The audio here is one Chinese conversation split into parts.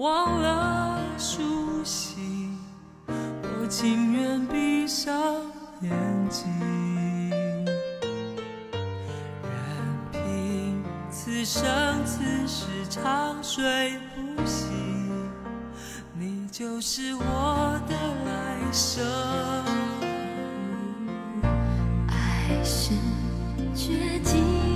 忘了熟悉，我情愿闭上眼睛，任凭此生此世长睡不醒，你就是我的来生。爱是绝境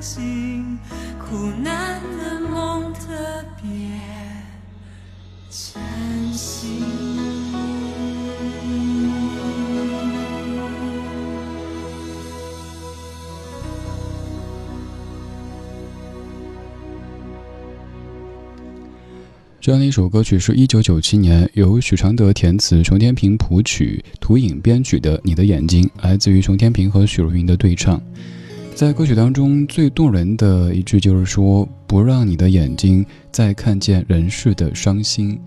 醒，苦难的梦特别真心。这样的一首歌曲是一九九七年由许常德填词、熊天平谱曲、涂影编曲的《你的眼睛》，来自于熊天平和许茹芸的对唱。在歌曲当中最动人的一句就是说：“不让你的眼睛再看见人世的伤心。”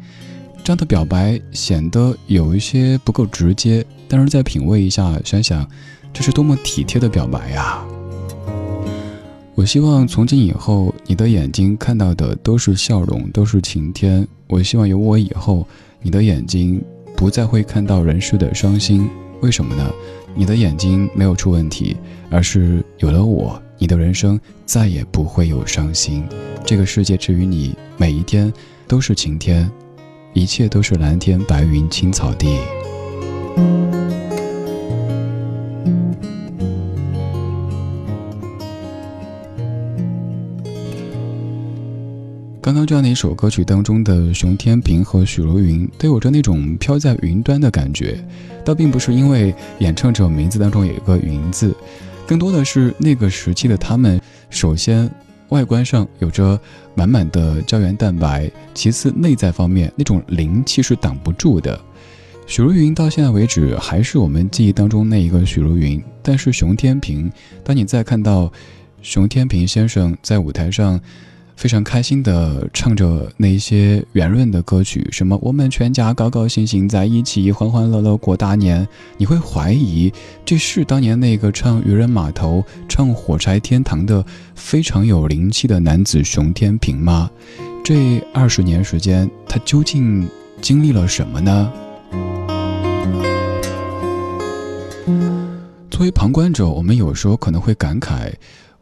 这样的表白显得有一些不够直接，但是再品味一下，想想这是多么体贴的表白呀！我希望从今以后，你的眼睛看到的都是笑容，都是晴天。我希望有我以后，你的眼睛不再会看到人世的伤心。为什么呢？你的眼睛没有出问题，而是有了我，你的人生再也不会有伤心。这个世界之于你，每一天都是晴天，一切都是蓝天白云青草地。刚刚这样的一首歌曲当中的熊天平和许茹芸都有着那种飘在云端的感觉，倒并不是因为演唱者名字当中有一个“云”字，更多的是那个时期的他们，首先外观上有着满满的胶原蛋白，其次内在方面那种灵气是挡不住的。许茹芸到现在为止还是我们记忆当中那一个许茹芸，但是熊天平，当你再看到熊天平先生在舞台上。非常开心的唱着那些圆润的歌曲，什么我们全家高高兴兴在一起，欢欢乐乐过大年。你会怀疑这是当年那个唱《渔人码头》、唱《火柴天堂》的非常有灵气的男子熊天平吗？这二十年时间，他究竟经历了什么呢？作为旁观者，我们有时候可能会感慨。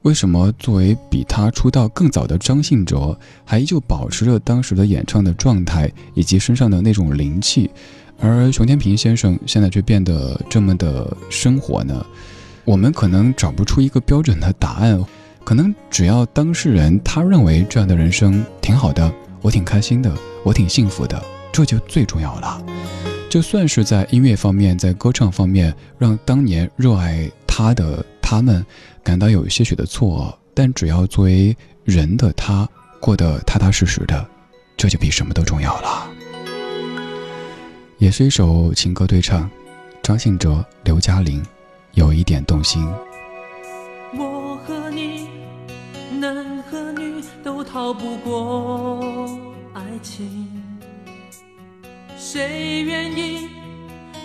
为什么作为比他出道更早的张信哲，还依旧保持着当时的演唱的状态以及身上的那种灵气，而熊天平先生现在却变得这么的生活呢？我们可能找不出一个标准的答案，可能只要当事人他认为这样的人生挺好的，我挺开心的，我挺幸福的，这就最重要了。就算是在音乐方面，在歌唱方面，让当年热爱他的他们。感到有些许的错愕，但只要作为人的他过得踏踏实实的，这就比什么都重要了。也是一首情歌对唱，张信哲、刘嘉玲，有一点动心。我和你，男和女都逃不过爱情，谁愿意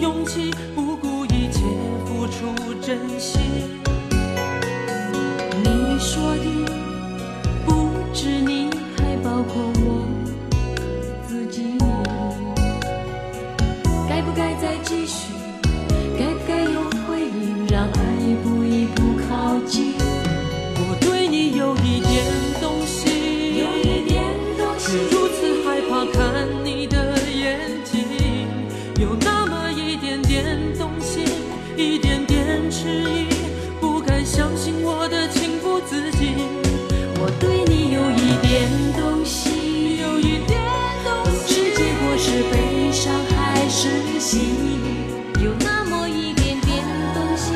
勇气不顾一切付出真心。你说的记忆有那么一点点动心，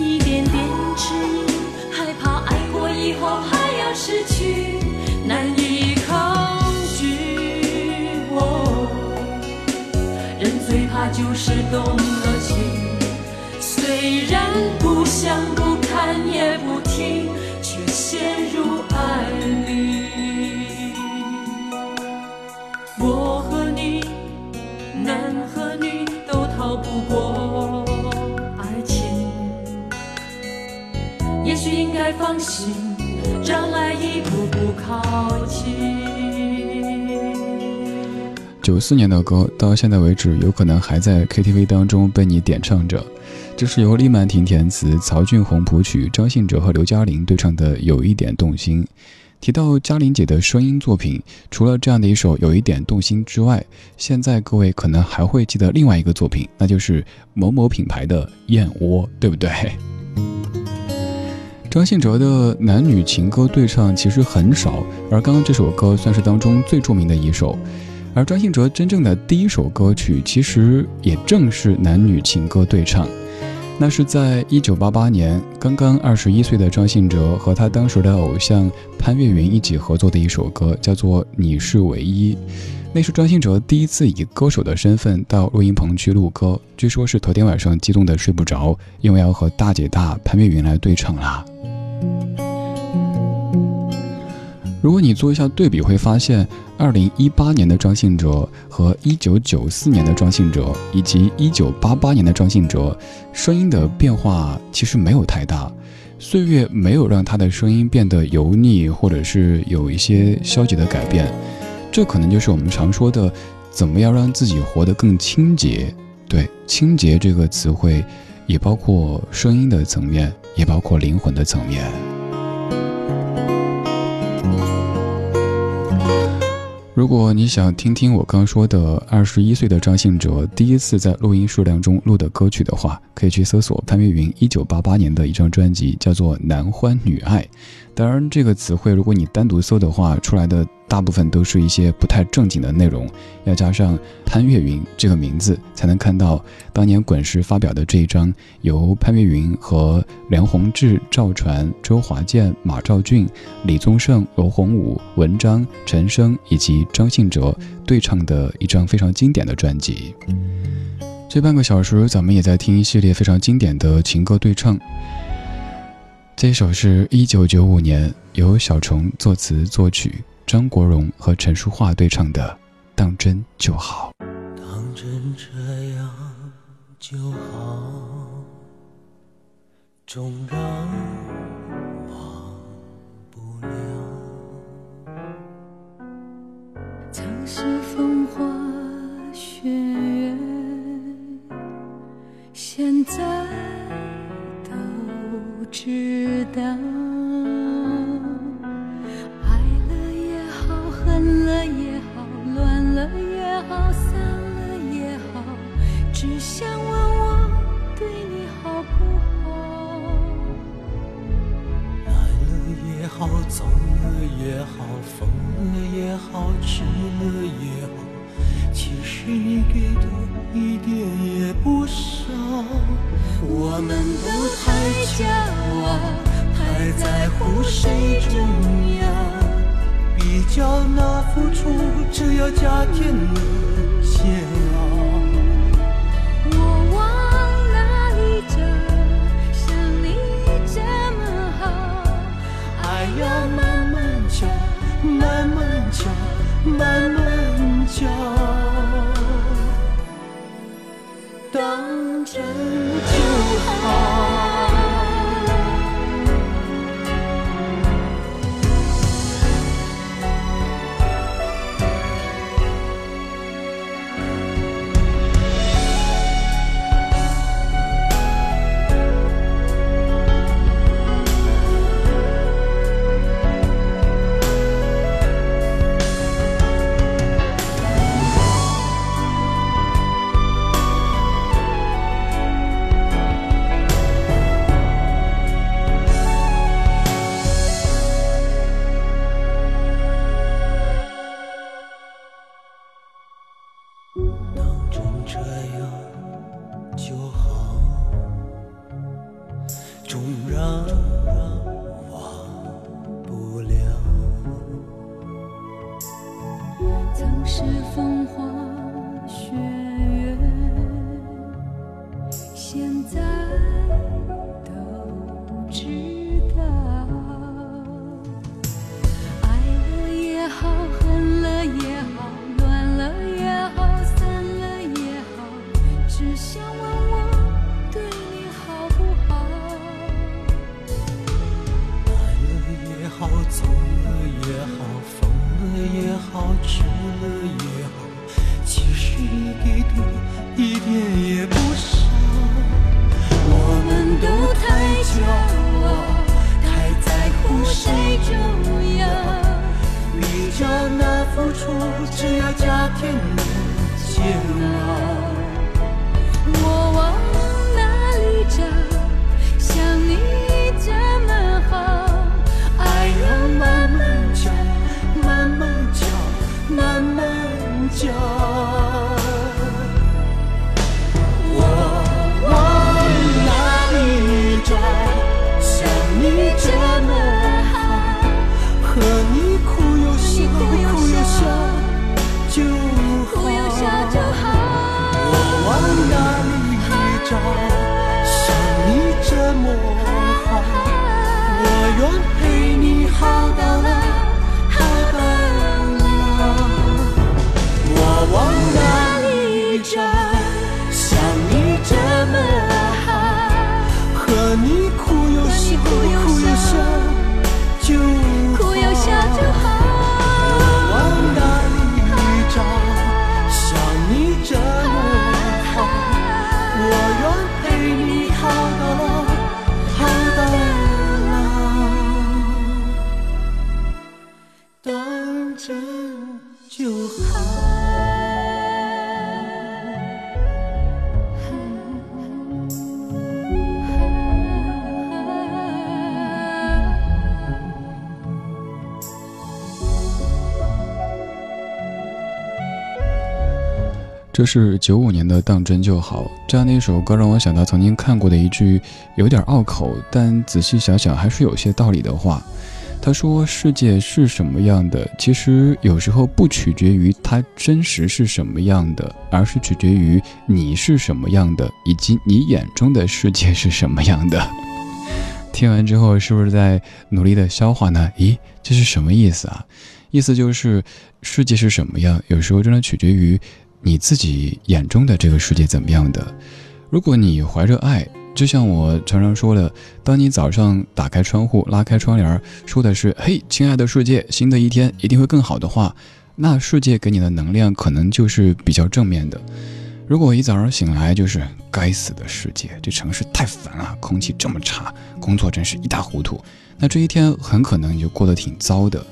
一点点迟疑，害怕爱过以后还要失去，难以抗拒。我人最怕就是动了情，虽然不想不看也不听。放心，让爱一步步靠近。九四年的歌，到现在为止，有可能还在 KTV 当中被你点唱着。这是由李曼婷填词、曹俊宏谱曲、张信哲和刘嘉玲对唱的《有一点动心》。提到嘉玲姐的声音作品，除了这样的一首《有一点动心》之外，现在各位可能还会记得另外一个作品，那就是某某品牌的《燕窝》，对不对？张信哲的男女情歌对唱其实很少，而刚刚这首歌算是当中最著名的一首。而张信哲真正的第一首歌曲，其实也正是男女情歌对唱。那是在一九八八年，刚刚二十一岁的张信哲和他当时的偶像潘越云一起合作的一首歌，叫做《你是唯一》。那是张信哲第一次以歌手的身份到录音棚去录歌，据说是头天晚上激动的睡不着，因为要和大姐大潘越云来对唱啦。如果你做一下对比，会发现。二零一八年的张信哲和一九九四年的张信哲，以及一九八八年的张信哲，声音的变化其实没有太大，岁月没有让他的声音变得油腻，或者是有一些消极的改变。这可能就是我们常说的，怎么样让自己活得更清洁？对，清洁这个词汇，也包括声音的层面，也包括灵魂的层面。如果你想听听我刚说的二十一岁的张信哲第一次在录音数量中录的歌曲的话，可以去搜索潘越云一九八八年的一张专辑，叫做《男欢女爱》。当然，这个词汇如果你单独搜的话，出来的。大部分都是一些不太正经的内容，要加上潘越云这个名字，才能看到当年滚石发表的这一张由潘越云和梁宏志、赵传、周华健、马兆骏、李宗盛、罗洪武、文章、陈升以及张信哲对唱的一张非常经典的专辑。这半个小时，咱们也在听一系列非常经典的情歌对唱。这一首是一九九五年由小虫作词作曲。张国荣和陈淑桦对唱的《当真就好》，当真这样就好，纵然忘不了。曾是风花雪月，现在知只要加添了了就好。这是九五年的《当真就好》这样的一首歌，让我想到曾经看过的一句有点拗口，但仔细想想还是有些道理的话。他说：“世界是什么样的，其实有时候不取决于它真实是什么样的，而是取决于你是什么样的，以及你眼中的世界是什么样的。”听完之后，是不是在努力的消化呢？咦，这是什么意思啊？意思就是世界是什么样，有时候真的取决于。你自己眼中的这个世界怎么样的？如果你怀着爱，就像我常常说的，当你早上打开窗户、拉开窗帘，说的是“嘿，亲爱的世界，新的一天一定会更好的话”，那世界给你的能量可能就是比较正面的。如果一早上醒来就是“该死的世界，这城市太烦了，空气这么差，工作真是一塌糊涂”，那这一天很可能就过得挺糟的。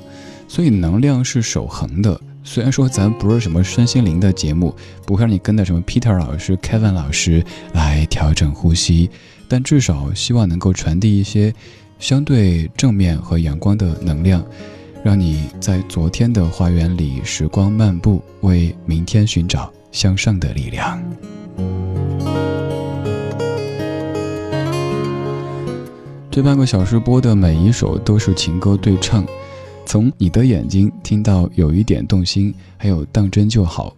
所以能量是守恒的。虽然说咱不是什么身心灵的节目，不会让你跟着什么 Peter 老师、Kevin 老师来调整呼吸，但至少希望能够传递一些相对正面和阳光的能量，让你在昨天的花园里时光漫步，为明天寻找向上的力量。这半个小时播的每一首都是情歌对唱。从你的眼睛听到有一点动心，还有当真就好，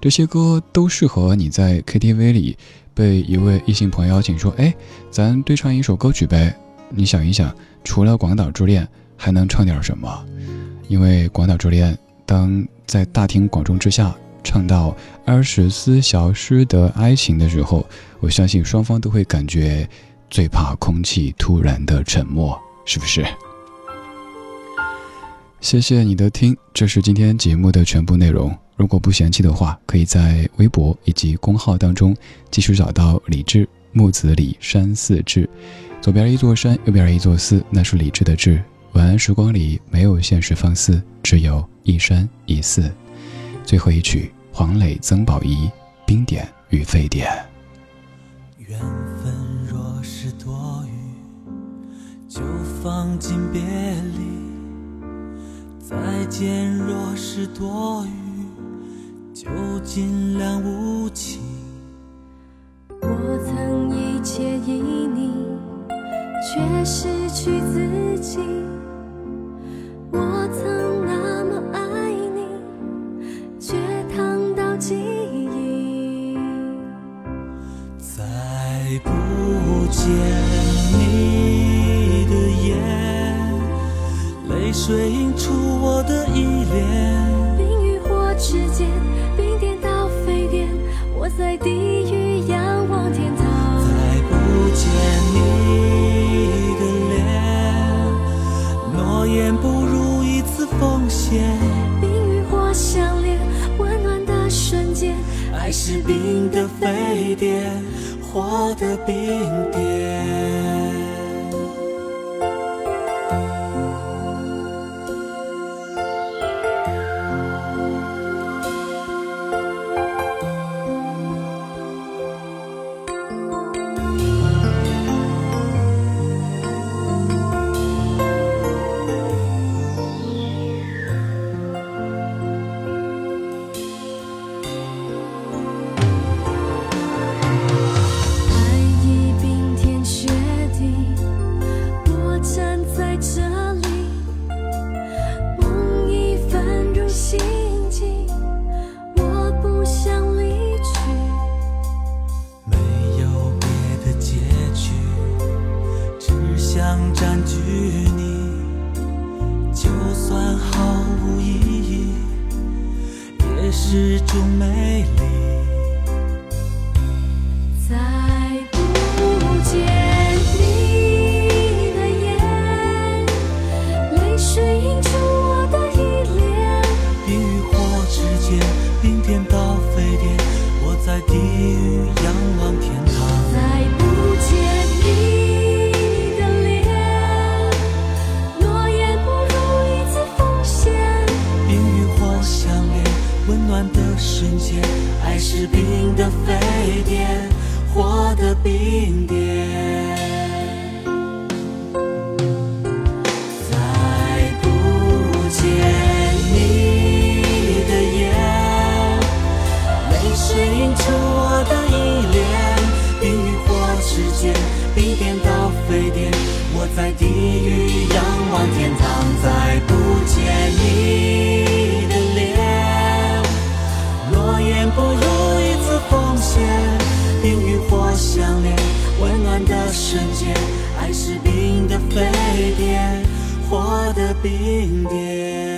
这些歌都适合你在 KTV 里被一位异性朋友邀请说：“哎，咱对唱一首歌曲呗。”你想一想，除了《广岛之恋》，还能唱点什么？因为《广岛之恋》，当在大庭广众之下唱到二十四小时的爱情的时候，我相信双方都会感觉最怕空气突然的沉默，是不是？谢谢你的听，这是今天节目的全部内容。如果不嫌弃的话，可以在微博以及公号当中继续找到李志木子李山寺志，左边一座山，右边一座寺，那是李志的志。晚安时光里没有现实放肆，只有一山一寺。最后一曲，黄磊、曾宝仪，冰点与沸点。缘分若是多余，就放进别离。再见，若是多余，就尽量无情。我曾一切依你，却失去自己。我曾那么爱你，却烫到记忆。再不见你最映出我的依恋。冰与火之间，冰点到沸点，我在地狱仰望天堂，再不见你的脸，诺言不如一次奉献。冰与火相连，温暖的瞬间，爱是冰的沸点，火的冰点。冰与火相连温暖的瞬间爱是冰的沸点火的冰点。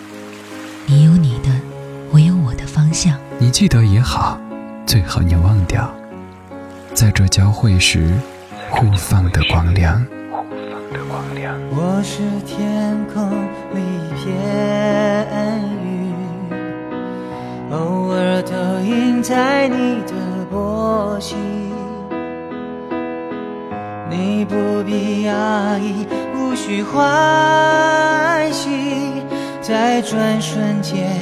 记得也好，最好你忘掉，在这交汇时互放的光亮。我是天空里一片云，偶尔投影在你的波心。你不必压抑，无需欢喜。在转瞬间